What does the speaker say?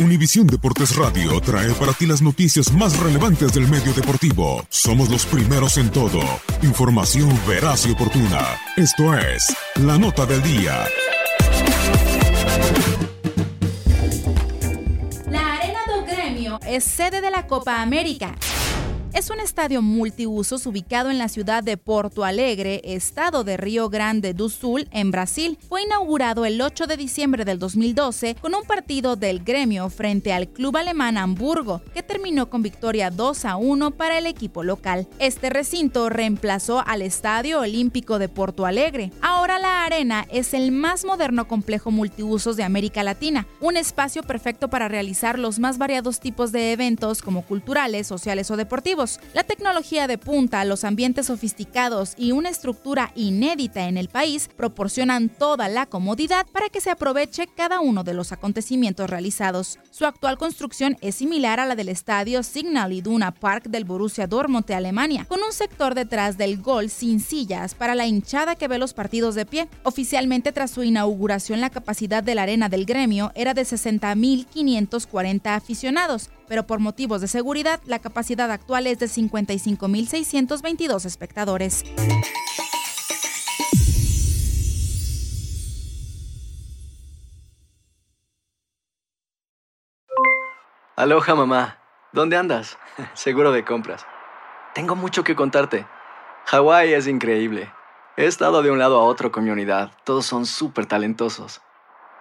Univisión Deportes Radio trae para ti las noticias más relevantes del medio deportivo. Somos los primeros en todo. Información veraz y oportuna. Esto es La Nota del Día. La Arena do Grêmio es sede de la Copa América. Es un estadio multiusos ubicado en la ciudad de Porto Alegre, estado de Río Grande do Sul, en Brasil. Fue inaugurado el 8 de diciembre del 2012 con un partido del gremio frente al club alemán Hamburgo, que terminó con victoria 2 a 1 para el equipo local. Este recinto reemplazó al Estadio Olímpico de Porto Alegre. Ahora la arena es el más moderno complejo multiusos de América Latina, un espacio perfecto para realizar los más variados tipos de eventos como culturales, sociales o deportivos. La tecnología de punta, los ambientes sofisticados y una estructura inédita en el país proporcionan toda la comodidad para que se aproveche cada uno de los acontecimientos realizados. Su actual construcción es similar a la del estadio Signal Iduna Park del Borussia Dortmund de Alemania, con un sector detrás del gol sin sillas para la hinchada que ve los partidos de pie. Oficialmente tras su inauguración la capacidad de la arena del gremio era de 60.540 aficionados, pero por motivos de seguridad la capacidad actual es de 55.622 espectadores. Aloha mamá, ¿dónde andas? Seguro de compras. Tengo mucho que contarte. Hawái es increíble. He estado de un lado a otro con mi unidad. Todos son súper talentosos.